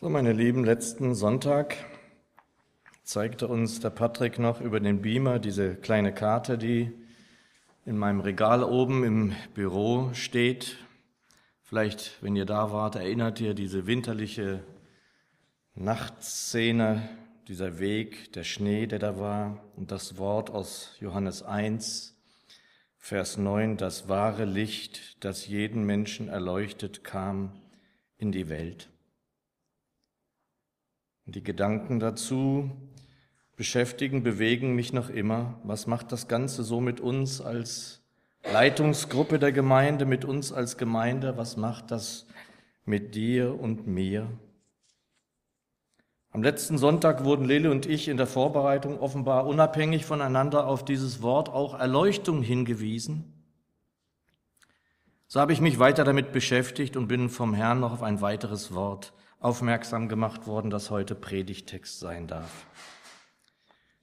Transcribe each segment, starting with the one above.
So, meine Lieben, letzten Sonntag zeigte uns der Patrick noch über den Beamer diese kleine Karte, die in meinem Regal oben im Büro steht. Vielleicht, wenn ihr da wart, erinnert ihr diese winterliche Nachtszene, dieser Weg, der Schnee, der da war und das Wort aus Johannes 1, Vers 9, das wahre Licht, das jeden Menschen erleuchtet, kam in die Welt. Die Gedanken dazu beschäftigen, bewegen mich noch immer. Was macht das Ganze so mit uns als Leitungsgruppe der Gemeinde, mit uns als Gemeinde? Was macht das mit dir und mir? Am letzten Sonntag wurden Lele und ich in der Vorbereitung offenbar unabhängig voneinander auf dieses Wort auch Erleuchtung hingewiesen. So habe ich mich weiter damit beschäftigt und bin vom Herrn noch auf ein weiteres Wort aufmerksam gemacht worden, das heute Predigtext sein darf.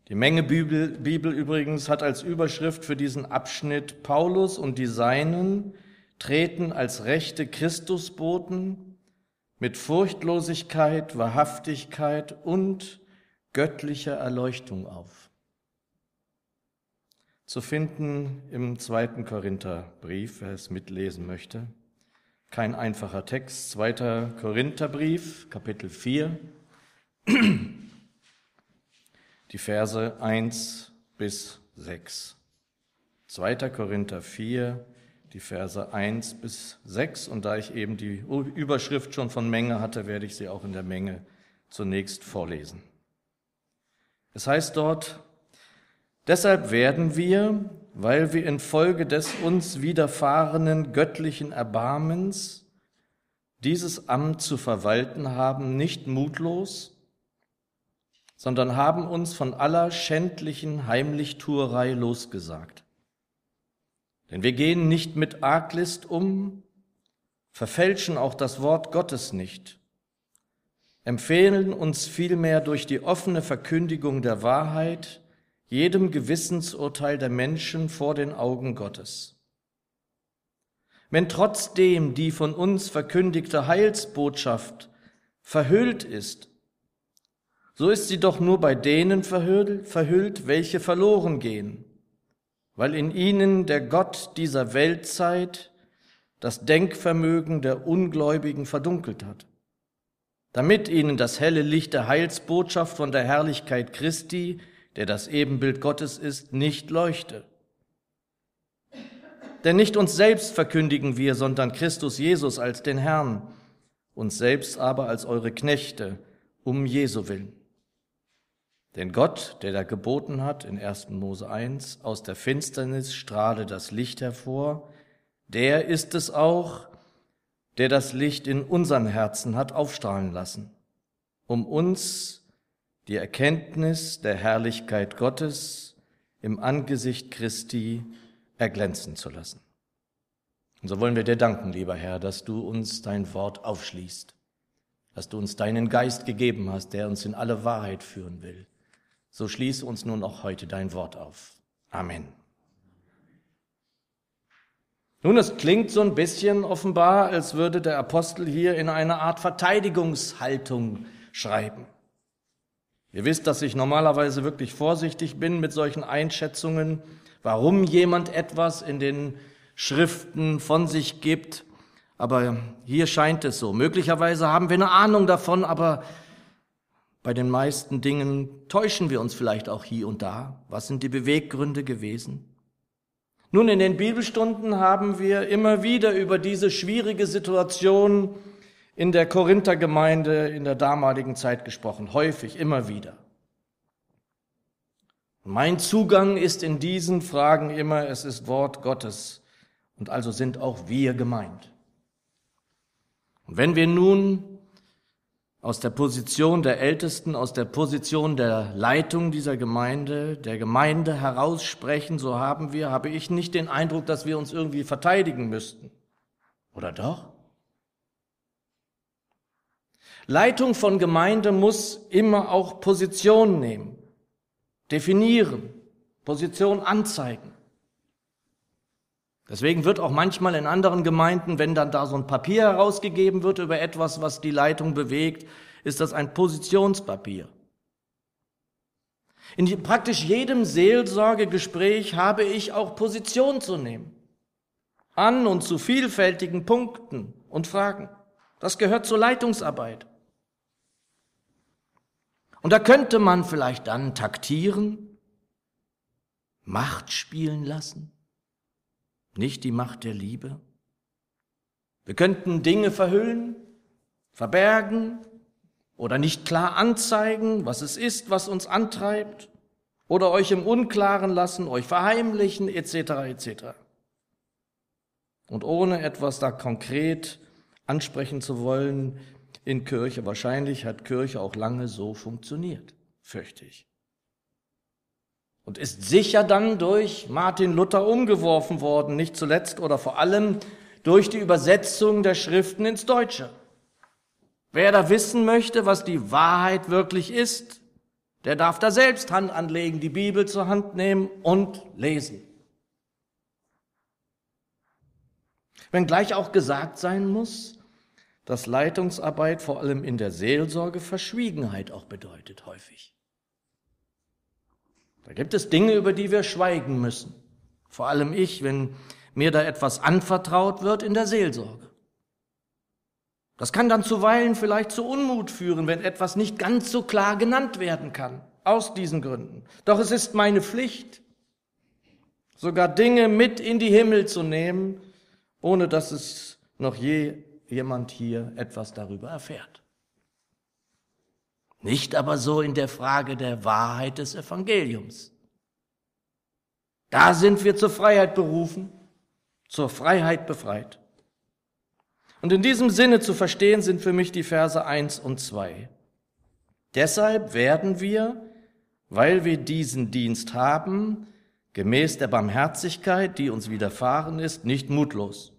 Die Menge Bibel, Bibel übrigens hat als Überschrift für diesen Abschnitt Paulus und die Seinen treten als rechte Christusboten mit Furchtlosigkeit, Wahrhaftigkeit und göttlicher Erleuchtung auf. Zu finden im zweiten Korintherbrief, wer es mitlesen möchte. Kein einfacher Text. Zweiter Korintherbrief, Kapitel 4. Die Verse 1 bis 6. 2. Korinther 4, die Verse 1 bis 6. Und da ich eben die Überschrift schon von Menge hatte, werde ich sie auch in der Menge zunächst vorlesen. Es heißt dort, deshalb werden wir, weil wir infolge des uns widerfahrenen göttlichen Erbarmens dieses Amt zu verwalten haben, nicht mutlos, sondern haben uns von aller schändlichen Heimlichtuerei losgesagt. Denn wir gehen nicht mit Arglist um, verfälschen auch das Wort Gottes nicht, empfehlen uns vielmehr durch die offene Verkündigung der Wahrheit, jedem Gewissensurteil der Menschen vor den Augen Gottes. Wenn trotzdem die von uns verkündigte Heilsbotschaft verhüllt ist, so ist sie doch nur bei denen verhüllt, welche verloren gehen, weil in ihnen der Gott dieser Weltzeit das Denkvermögen der Ungläubigen verdunkelt hat, damit ihnen das helle Licht der Heilsbotschaft von der Herrlichkeit Christi, der das Ebenbild Gottes ist, nicht leuchte. Denn nicht uns selbst verkündigen wir, sondern Christus Jesus als den Herrn, uns selbst aber als eure Knechte, um Jesu willen. Denn Gott, der da geboten hat in 1. Mose 1, aus der Finsternis strahle das Licht hervor, der ist es auch, der das Licht in unseren Herzen hat aufstrahlen lassen, um uns die Erkenntnis der Herrlichkeit Gottes im Angesicht Christi erglänzen zu lassen. Und so wollen wir dir danken, lieber Herr, dass du uns dein Wort aufschließt, dass du uns deinen Geist gegeben hast, der uns in alle Wahrheit führen will. So schließe uns nun auch heute dein Wort auf. Amen. Nun, es klingt so ein bisschen offenbar, als würde der Apostel hier in eine Art Verteidigungshaltung schreiben. Ihr wisst, dass ich normalerweise wirklich vorsichtig bin mit solchen Einschätzungen, warum jemand etwas in den Schriften von sich gibt. Aber hier scheint es so. Möglicherweise haben wir eine Ahnung davon, aber bei den meisten Dingen täuschen wir uns vielleicht auch hier und da. Was sind die Beweggründe gewesen? Nun, in den Bibelstunden haben wir immer wieder über diese schwierige Situation in der Korinthergemeinde in der damaligen Zeit gesprochen, häufig, immer wieder. Mein Zugang ist in diesen Fragen immer, es ist Wort Gottes und also sind auch wir gemeint. Und wenn wir nun aus der Position der Ältesten, aus der Position der Leitung dieser Gemeinde, der Gemeinde heraussprechen, so haben wir, habe ich nicht den Eindruck, dass wir uns irgendwie verteidigen müssten. Oder doch? Leitung von Gemeinde muss immer auch Position nehmen, definieren, Position anzeigen. Deswegen wird auch manchmal in anderen Gemeinden, wenn dann da so ein Papier herausgegeben wird über etwas, was die Leitung bewegt, ist das ein Positionspapier. In praktisch jedem Seelsorgegespräch habe ich auch Position zu nehmen. An und zu vielfältigen Punkten und Fragen. Das gehört zur Leitungsarbeit. Und da könnte man vielleicht dann taktieren, Macht spielen lassen, nicht die Macht der Liebe. Wir könnten Dinge verhüllen, verbergen oder nicht klar anzeigen, was es ist, was uns antreibt, oder euch im Unklaren lassen, euch verheimlichen, etc. etc. Und ohne etwas da konkret ansprechen zu wollen in Kirche, wahrscheinlich hat Kirche auch lange so funktioniert, fürchte ich. Und ist sicher dann durch Martin Luther umgeworfen worden, nicht zuletzt oder vor allem durch die Übersetzung der Schriften ins Deutsche. Wer da wissen möchte, was die Wahrheit wirklich ist, der darf da selbst Hand anlegen, die Bibel zur Hand nehmen und lesen. Wenn gleich auch gesagt sein muss, dass Leitungsarbeit vor allem in der Seelsorge Verschwiegenheit auch bedeutet häufig. Da gibt es Dinge, über die wir schweigen müssen. Vor allem ich, wenn mir da etwas anvertraut wird in der Seelsorge. Das kann dann zuweilen vielleicht zu Unmut führen, wenn etwas nicht ganz so klar genannt werden kann, aus diesen Gründen. Doch es ist meine Pflicht, sogar Dinge mit in die Himmel zu nehmen, ohne dass es noch je jemand hier etwas darüber erfährt. Nicht aber so in der Frage der Wahrheit des Evangeliums. Da sind wir zur Freiheit berufen, zur Freiheit befreit. Und in diesem Sinne zu verstehen sind für mich die Verse eins und zwei. Deshalb werden wir, weil wir diesen Dienst haben, gemäß der Barmherzigkeit, die uns widerfahren ist, nicht mutlos,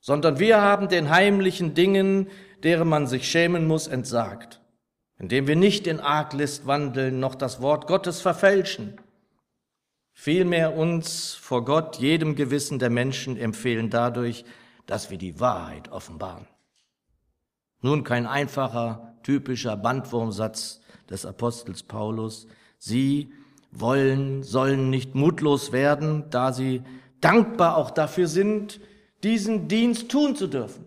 sondern wir haben den heimlichen Dingen, deren man sich schämen muss, entsagt, indem wir nicht in Arglist wandeln, noch das Wort Gottes verfälschen, vielmehr uns vor Gott, jedem Gewissen der Menschen empfehlen dadurch, dass wir die Wahrheit offenbaren. Nun kein einfacher, typischer Bandwurmsatz des Apostels Paulus. Sie wollen, sollen nicht mutlos werden, da sie dankbar auch dafür sind, diesen Dienst tun zu dürfen.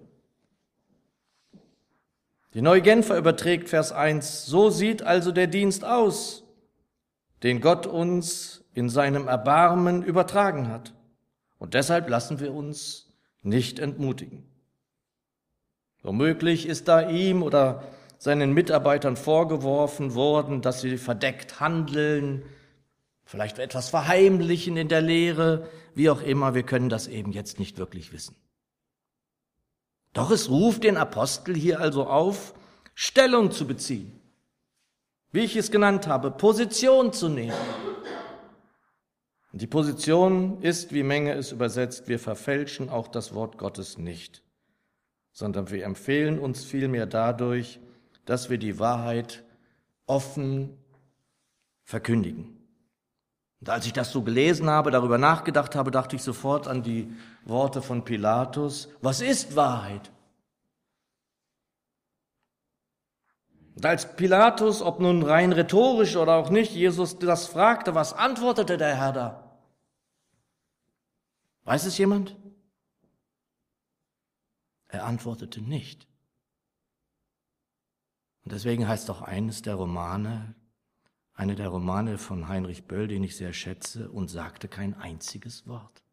Die Neue Genfer überträgt Vers 1, so sieht also der Dienst aus, den Gott uns in seinem Erbarmen übertragen hat. Und deshalb lassen wir uns nicht entmutigen. Womöglich ist da ihm oder seinen Mitarbeitern vorgeworfen worden, dass sie verdeckt handeln, vielleicht etwas verheimlichen in der Lehre, wie auch immer, wir können das eben jetzt nicht wirklich wissen. Doch es ruft den Apostel hier also auf, Stellung zu beziehen, wie ich es genannt habe, Position zu nehmen. Und die Position ist, wie Menge es übersetzt, wir verfälschen auch das Wort Gottes nicht, sondern wir empfehlen uns vielmehr dadurch, dass wir die Wahrheit offen verkündigen. Und als ich das so gelesen habe, darüber nachgedacht habe, dachte ich sofort an die Worte von Pilatus. Was ist Wahrheit? Und als Pilatus, ob nun rein rhetorisch oder auch nicht, Jesus das fragte, was antwortete der Herr da? Weiß es jemand? Er antwortete nicht. Und deswegen heißt auch eines der Romane, eine der Romane von Heinrich Böll, den ich sehr schätze, und sagte kein einziges Wort.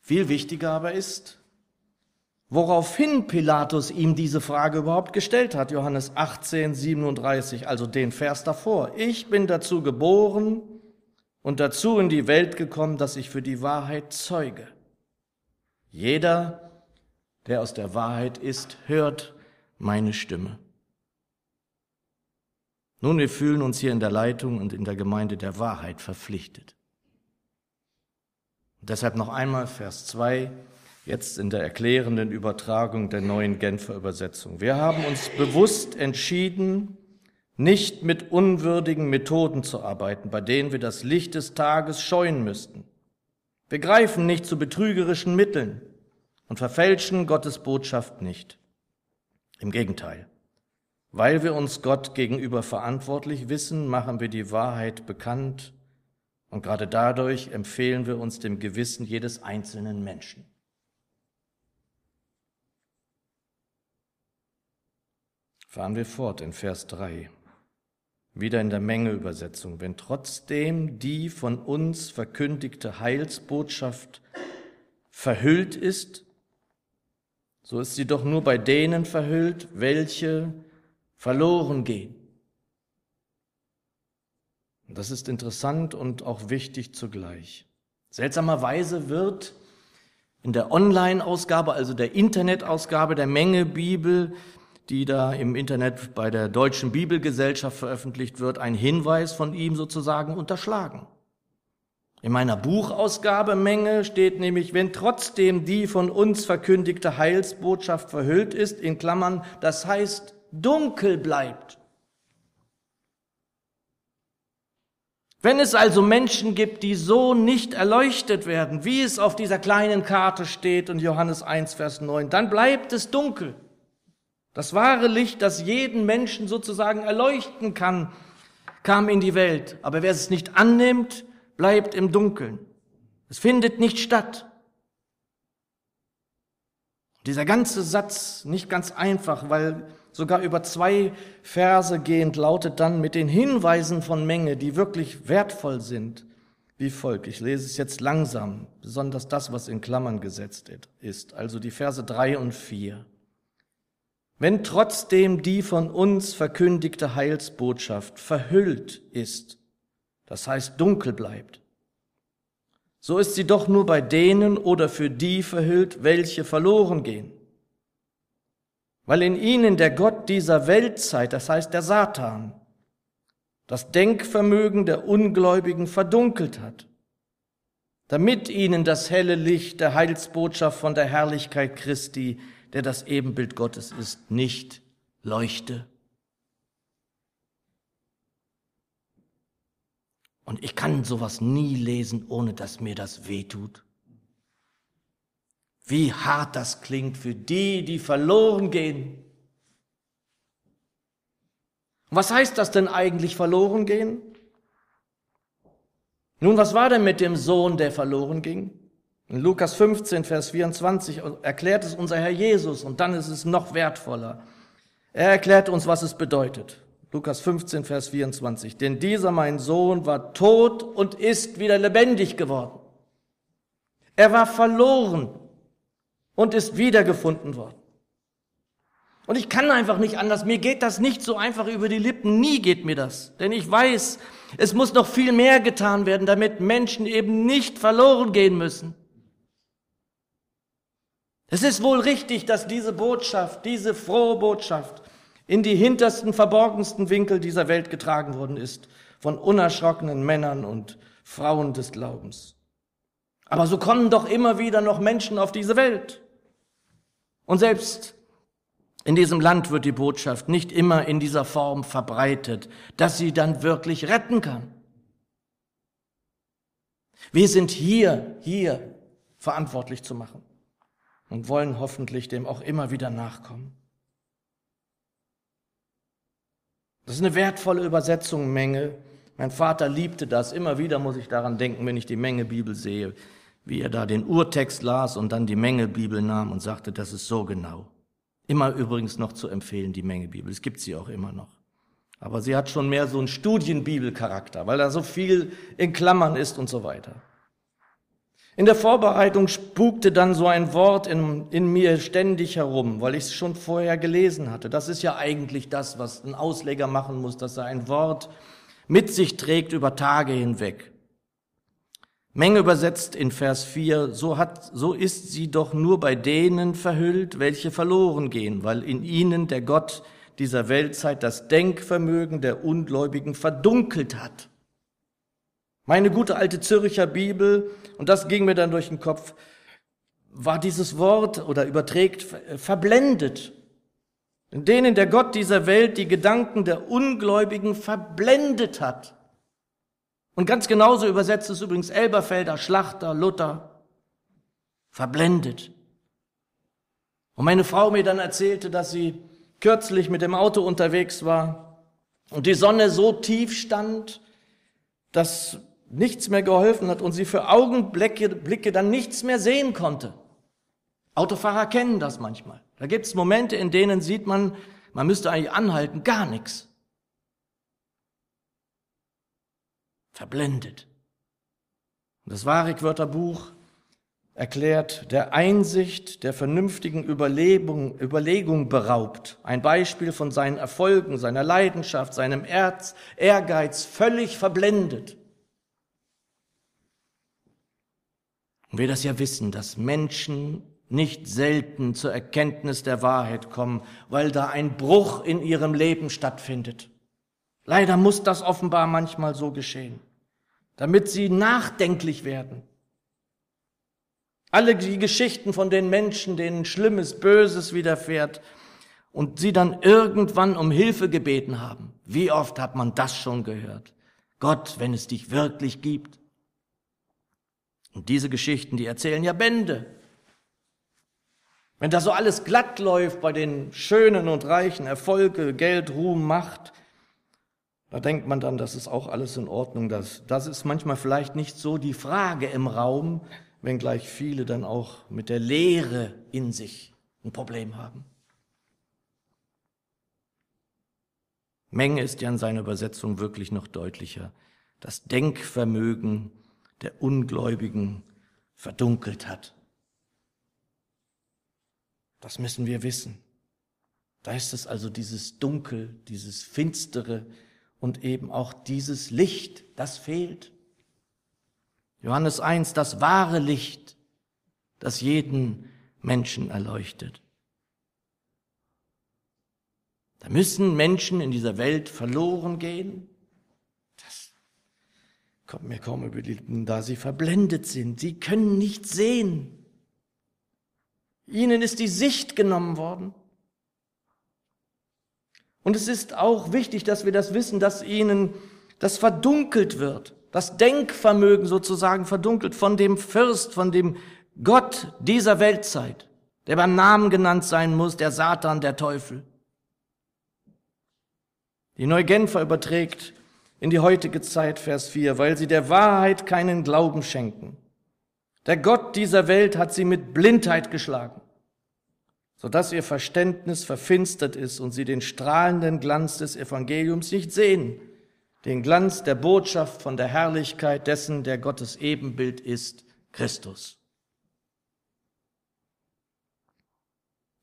Viel wichtiger aber ist, woraufhin Pilatus ihm diese Frage überhaupt gestellt hat. Johannes 18, 37, also den Vers davor. Ich bin dazu geboren, und dazu in die Welt gekommen, dass ich für die Wahrheit zeuge. Jeder, der aus der Wahrheit ist, hört meine Stimme. Nun, wir fühlen uns hier in der Leitung und in der Gemeinde der Wahrheit verpflichtet. Und deshalb noch einmal Vers 2, jetzt in der erklärenden Übertragung der neuen Genfer Übersetzung. Wir haben uns bewusst entschieden, nicht mit unwürdigen Methoden zu arbeiten, bei denen wir das Licht des Tages scheuen müssten. Wir greifen nicht zu betrügerischen Mitteln und verfälschen Gottes Botschaft nicht. Im Gegenteil. Weil wir uns Gott gegenüber verantwortlich wissen, machen wir die Wahrheit bekannt und gerade dadurch empfehlen wir uns dem Gewissen jedes einzelnen Menschen. Fahren wir fort in Vers 3. Wieder in der Mengeübersetzung. Wenn trotzdem die von uns verkündigte Heilsbotschaft verhüllt ist, so ist sie doch nur bei denen verhüllt, welche verloren gehen. Das ist interessant und auch wichtig zugleich. Seltsamerweise wird in der Online-Ausgabe, also der Internetausgabe der Menge Bibel, die da im Internet bei der Deutschen Bibelgesellschaft veröffentlicht wird, ein Hinweis von ihm sozusagen unterschlagen. In meiner Buchausgabe Menge steht nämlich, wenn trotzdem die von uns verkündigte Heilsbotschaft verhüllt ist, in Klammern, das heißt dunkel bleibt. Wenn es also Menschen gibt, die so nicht erleuchtet werden, wie es auf dieser kleinen Karte steht in Johannes 1, Vers 9, dann bleibt es dunkel. Das wahre Licht, das jeden Menschen sozusagen erleuchten kann, kam in die Welt. Aber wer es nicht annimmt, bleibt im Dunkeln. Es findet nicht statt. Dieser ganze Satz, nicht ganz einfach, weil sogar über zwei Verse gehend, lautet dann mit den Hinweisen von Menge, die wirklich wertvoll sind, wie folgt. Ich lese es jetzt langsam, besonders das, was in Klammern gesetzt ist, also die Verse drei und vier. Wenn trotzdem die von uns verkündigte Heilsbotschaft verhüllt ist, das heißt dunkel bleibt, so ist sie doch nur bei denen oder für die verhüllt, welche verloren gehen. Weil in ihnen der Gott dieser Weltzeit, das heißt der Satan, das Denkvermögen der Ungläubigen verdunkelt hat, damit ihnen das helle Licht der Heilsbotschaft von der Herrlichkeit Christi der das Ebenbild Gottes ist, nicht leuchte. Und ich kann sowas nie lesen, ohne dass mir das wehtut. Wie hart das klingt für die, die verloren gehen. was heißt das denn eigentlich verloren gehen? Nun, was war denn mit dem Sohn, der verloren ging? In Lukas 15, Vers 24 erklärt es unser Herr Jesus und dann ist es noch wertvoller. Er erklärt uns, was es bedeutet. Lukas 15, Vers 24. Denn dieser mein Sohn war tot und ist wieder lebendig geworden. Er war verloren und ist wiedergefunden worden. Und ich kann einfach nicht anders. Mir geht das nicht so einfach über die Lippen. Nie geht mir das. Denn ich weiß, es muss noch viel mehr getan werden, damit Menschen eben nicht verloren gehen müssen. Es ist wohl richtig, dass diese Botschaft, diese frohe Botschaft in die hintersten, verborgensten Winkel dieser Welt getragen worden ist von unerschrockenen Männern und Frauen des Glaubens. Aber so kommen doch immer wieder noch Menschen auf diese Welt. Und selbst in diesem Land wird die Botschaft nicht immer in dieser Form verbreitet, dass sie dann wirklich retten kann. Wir sind hier, hier verantwortlich zu machen und wollen hoffentlich dem auch immer wieder nachkommen. Das ist eine wertvolle Übersetzung, Menge. Mein Vater liebte das. Immer wieder muss ich daran denken, wenn ich die Menge Bibel sehe, wie er da den Urtext las und dann die Menge Bibel nahm und sagte, das ist so genau. Immer übrigens noch zu empfehlen, die Menge Bibel. Es gibt sie auch immer noch. Aber sie hat schon mehr so einen Studienbibelcharakter, weil da so viel in Klammern ist und so weiter. In der Vorbereitung spukte dann so ein Wort in, in mir ständig herum, weil ich es schon vorher gelesen hatte. Das ist ja eigentlich das, was ein Ausleger machen muss, dass er ein Wort mit sich trägt über Tage hinweg. Menge übersetzt in Vers 4, so hat, so ist sie doch nur bei denen verhüllt, welche verloren gehen, weil in ihnen der Gott dieser Weltzeit das Denkvermögen der Ungläubigen verdunkelt hat. Meine gute alte Zürcher Bibel, und das ging mir dann durch den Kopf, war dieses Wort oder überträgt verblendet. In denen der Gott dieser Welt die Gedanken der Ungläubigen verblendet hat. Und ganz genauso übersetzt es übrigens Elberfelder, Schlachter, Luther. Verblendet. Und meine Frau mir dann erzählte, dass sie kürzlich mit dem Auto unterwegs war und die Sonne so tief stand, dass nichts mehr geholfen hat und sie für Augenblicke Blicke dann nichts mehr sehen konnte. Autofahrer kennen das manchmal. Da gibt es Momente, in denen sieht man, man müsste eigentlich anhalten, gar nichts. Verblendet. Das Warik-Wörterbuch erklärt, der Einsicht, der vernünftigen Überlegung, Überlegung beraubt. Ein Beispiel von seinen Erfolgen, seiner Leidenschaft, seinem Erz, Ehrgeiz völlig verblendet. Und wir das ja wissen, dass Menschen nicht selten zur Erkenntnis der Wahrheit kommen, weil da ein Bruch in ihrem Leben stattfindet. Leider muss das offenbar manchmal so geschehen, damit sie nachdenklich werden. Alle die Geschichten von den Menschen, denen Schlimmes, Böses widerfährt und sie dann irgendwann um Hilfe gebeten haben. Wie oft hat man das schon gehört? Gott, wenn es dich wirklich gibt. Und diese Geschichten, die erzählen ja Bände. Wenn da so alles glatt läuft bei den Schönen und Reichen, Erfolge, Geld, Ruhm, Macht, da denkt man dann, das ist auch alles in Ordnung. Das, das ist manchmal vielleicht nicht so die Frage im Raum, wenngleich viele dann auch mit der Lehre in sich ein Problem haben. Menge ist ja in seiner Übersetzung wirklich noch deutlicher. Das Denkvermögen der Ungläubigen verdunkelt hat. Das müssen wir wissen. Da ist es also dieses Dunkel, dieses Finstere und eben auch dieses Licht, das fehlt. Johannes 1, das wahre Licht, das jeden Menschen erleuchtet. Da müssen Menschen in dieser Welt verloren gehen. Das kommt mir kaum über die Lippen, da sie verblendet sind. Sie können nicht sehen. Ihnen ist die Sicht genommen worden. Und es ist auch wichtig, dass wir das wissen, dass ihnen das verdunkelt wird, das Denkvermögen sozusagen verdunkelt von dem Fürst, von dem Gott dieser Weltzeit, der beim Namen genannt sein muss, der Satan, der Teufel. Die Neugenfer überträgt in die heutige Zeit, Vers 4, weil sie der Wahrheit keinen Glauben schenken der Gott dieser Welt hat sie mit Blindheit geschlagen, sodass ihr Verständnis verfinstert ist und sie den strahlenden Glanz des Evangeliums nicht sehen, den Glanz der Botschaft von der Herrlichkeit dessen, der Gottes Ebenbild ist, Christus.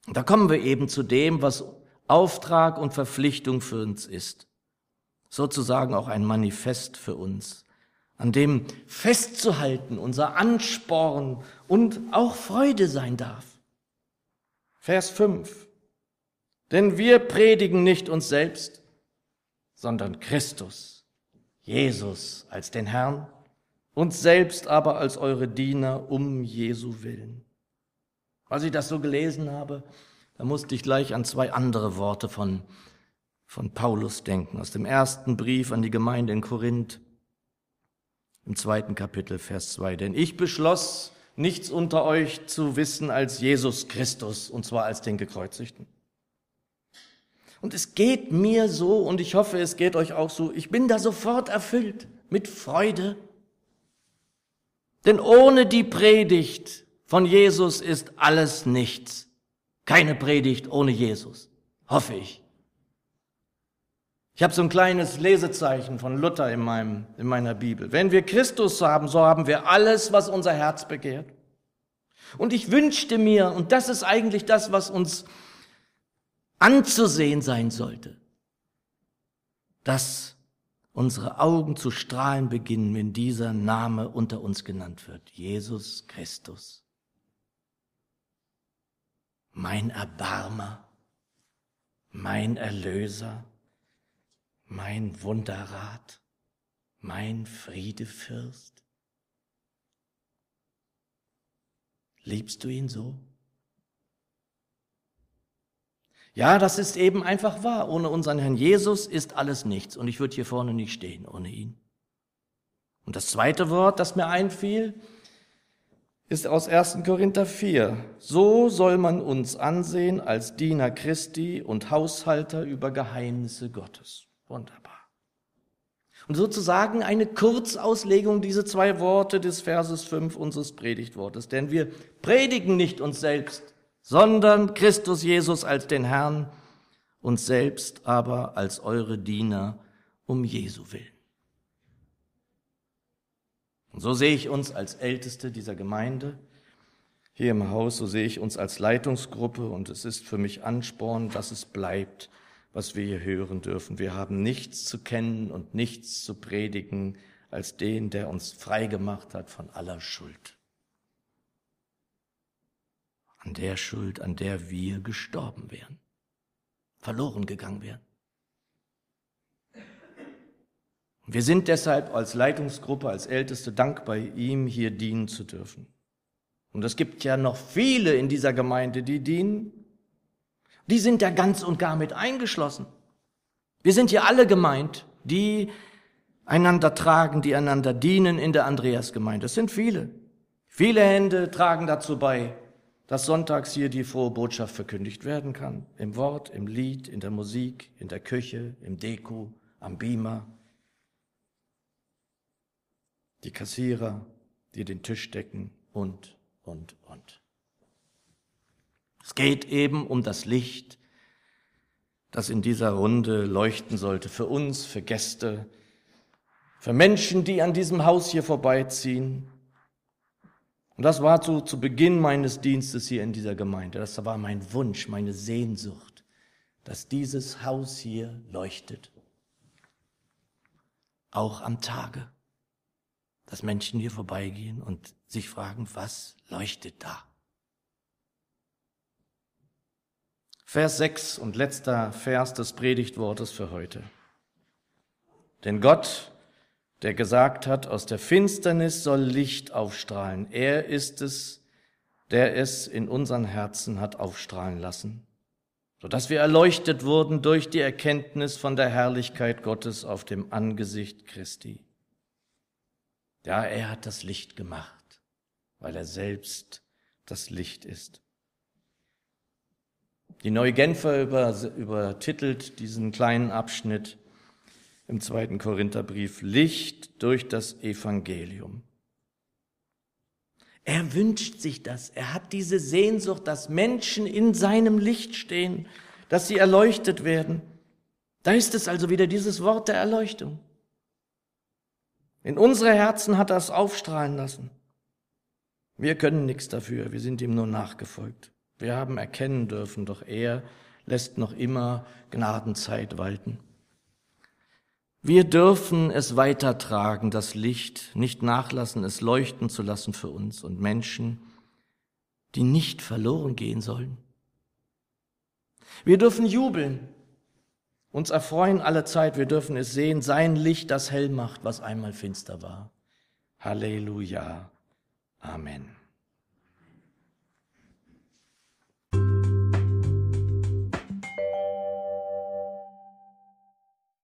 da kommen wir eben zu dem, was Auftrag und Verpflichtung für uns ist. Sozusagen auch ein Manifest für uns an dem festzuhalten, unser Ansporn und auch Freude sein darf. Vers 5. Denn wir predigen nicht uns selbst, sondern Christus, Jesus als den Herrn, uns selbst aber als eure Diener um Jesu willen. Als ich das so gelesen habe, da musste ich gleich an zwei andere Worte von, von Paulus denken, aus dem ersten Brief an die Gemeinde in Korinth im zweiten Kapitel, Vers 2. Denn ich beschloss, nichts unter euch zu wissen als Jesus Christus, und zwar als den Gekreuzigten. Und es geht mir so, und ich hoffe, es geht euch auch so, ich bin da sofort erfüllt mit Freude. Denn ohne die Predigt von Jesus ist alles nichts. Keine Predigt ohne Jesus, hoffe ich. Ich habe so ein kleines Lesezeichen von Luther in, meinem, in meiner Bibel. Wenn wir Christus haben, so haben wir alles, was unser Herz begehrt. Und ich wünschte mir, und das ist eigentlich das, was uns anzusehen sein sollte, dass unsere Augen zu strahlen beginnen, wenn dieser Name unter uns genannt wird. Jesus Christus. Mein Erbarmer, mein Erlöser, mein Wunderrat, mein Friedefürst? Liebst du ihn so? Ja, das ist eben einfach wahr. Ohne unseren Herrn Jesus ist alles nichts. Und ich würde hier vorne nicht stehen ohne ihn. Und das zweite Wort, das mir einfiel, ist aus 1. Korinther 4. So soll man uns ansehen als Diener Christi und Haushalter über Geheimnisse Gottes. Wunderbar. Und sozusagen eine Kurzauslegung dieser zwei Worte des Verses 5 unseres Predigtwortes. Denn wir predigen nicht uns selbst, sondern Christus Jesus als den Herrn, uns selbst aber als eure Diener um Jesu willen. Und so sehe ich uns als Älteste dieser Gemeinde hier im Haus, so sehe ich uns als Leitungsgruppe und es ist für mich Ansporn, dass es bleibt, was wir hier hören dürfen. Wir haben nichts zu kennen und nichts zu predigen als den, der uns frei gemacht hat von aller Schuld. An der Schuld, an der wir gestorben wären, verloren gegangen wären. Wir sind deshalb als Leitungsgruppe, als Älteste dankbar, ihm hier dienen zu dürfen. Und es gibt ja noch viele in dieser Gemeinde, die dienen. Die sind ja ganz und gar mit eingeschlossen. Wir sind ja alle gemeint, die einander tragen, die einander dienen in der Andreasgemeinde. Es sind viele. Viele Hände tragen dazu bei, dass sonntags hier die frohe Botschaft verkündigt werden kann. Im Wort, im Lied, in der Musik, in der Küche, im Deko, am Beamer, die Kassierer, die den Tisch decken und, und, und. Es geht eben um das Licht, das in dieser Runde leuchten sollte, für uns, für Gäste, für Menschen, die an diesem Haus hier vorbeiziehen. Und das war so zu Beginn meines Dienstes hier in dieser Gemeinde. Das war mein Wunsch, meine Sehnsucht, dass dieses Haus hier leuchtet. Auch am Tage dass Menschen hier vorbeigehen und sich fragen, was leuchtet da? Vers 6 und letzter Vers des Predigtwortes für heute. Denn Gott, der gesagt hat, aus der Finsternis soll Licht aufstrahlen, er ist es, der es in unseren Herzen hat aufstrahlen lassen, sodass wir erleuchtet wurden durch die Erkenntnis von der Herrlichkeit Gottes auf dem Angesicht Christi. Ja, er hat das Licht gemacht, weil er selbst das Licht ist. Die Neue Genfer über, übertitelt diesen kleinen Abschnitt im zweiten Korintherbrief Licht durch das Evangelium. Er wünscht sich das. Er hat diese Sehnsucht, dass Menschen in seinem Licht stehen, dass sie erleuchtet werden. Da ist es also wieder dieses Wort der Erleuchtung. In unsere Herzen hat er es aufstrahlen lassen. Wir können nichts dafür, wir sind ihm nur nachgefolgt. Wir haben erkennen dürfen, doch er lässt noch immer Gnadenzeit walten. Wir dürfen es weitertragen, das Licht, nicht nachlassen, es leuchten zu lassen für uns und Menschen, die nicht verloren gehen sollen. Wir dürfen jubeln, uns erfreuen alle Zeit, wir dürfen es sehen, sein Licht, das hell macht, was einmal finster war. Halleluja. Amen.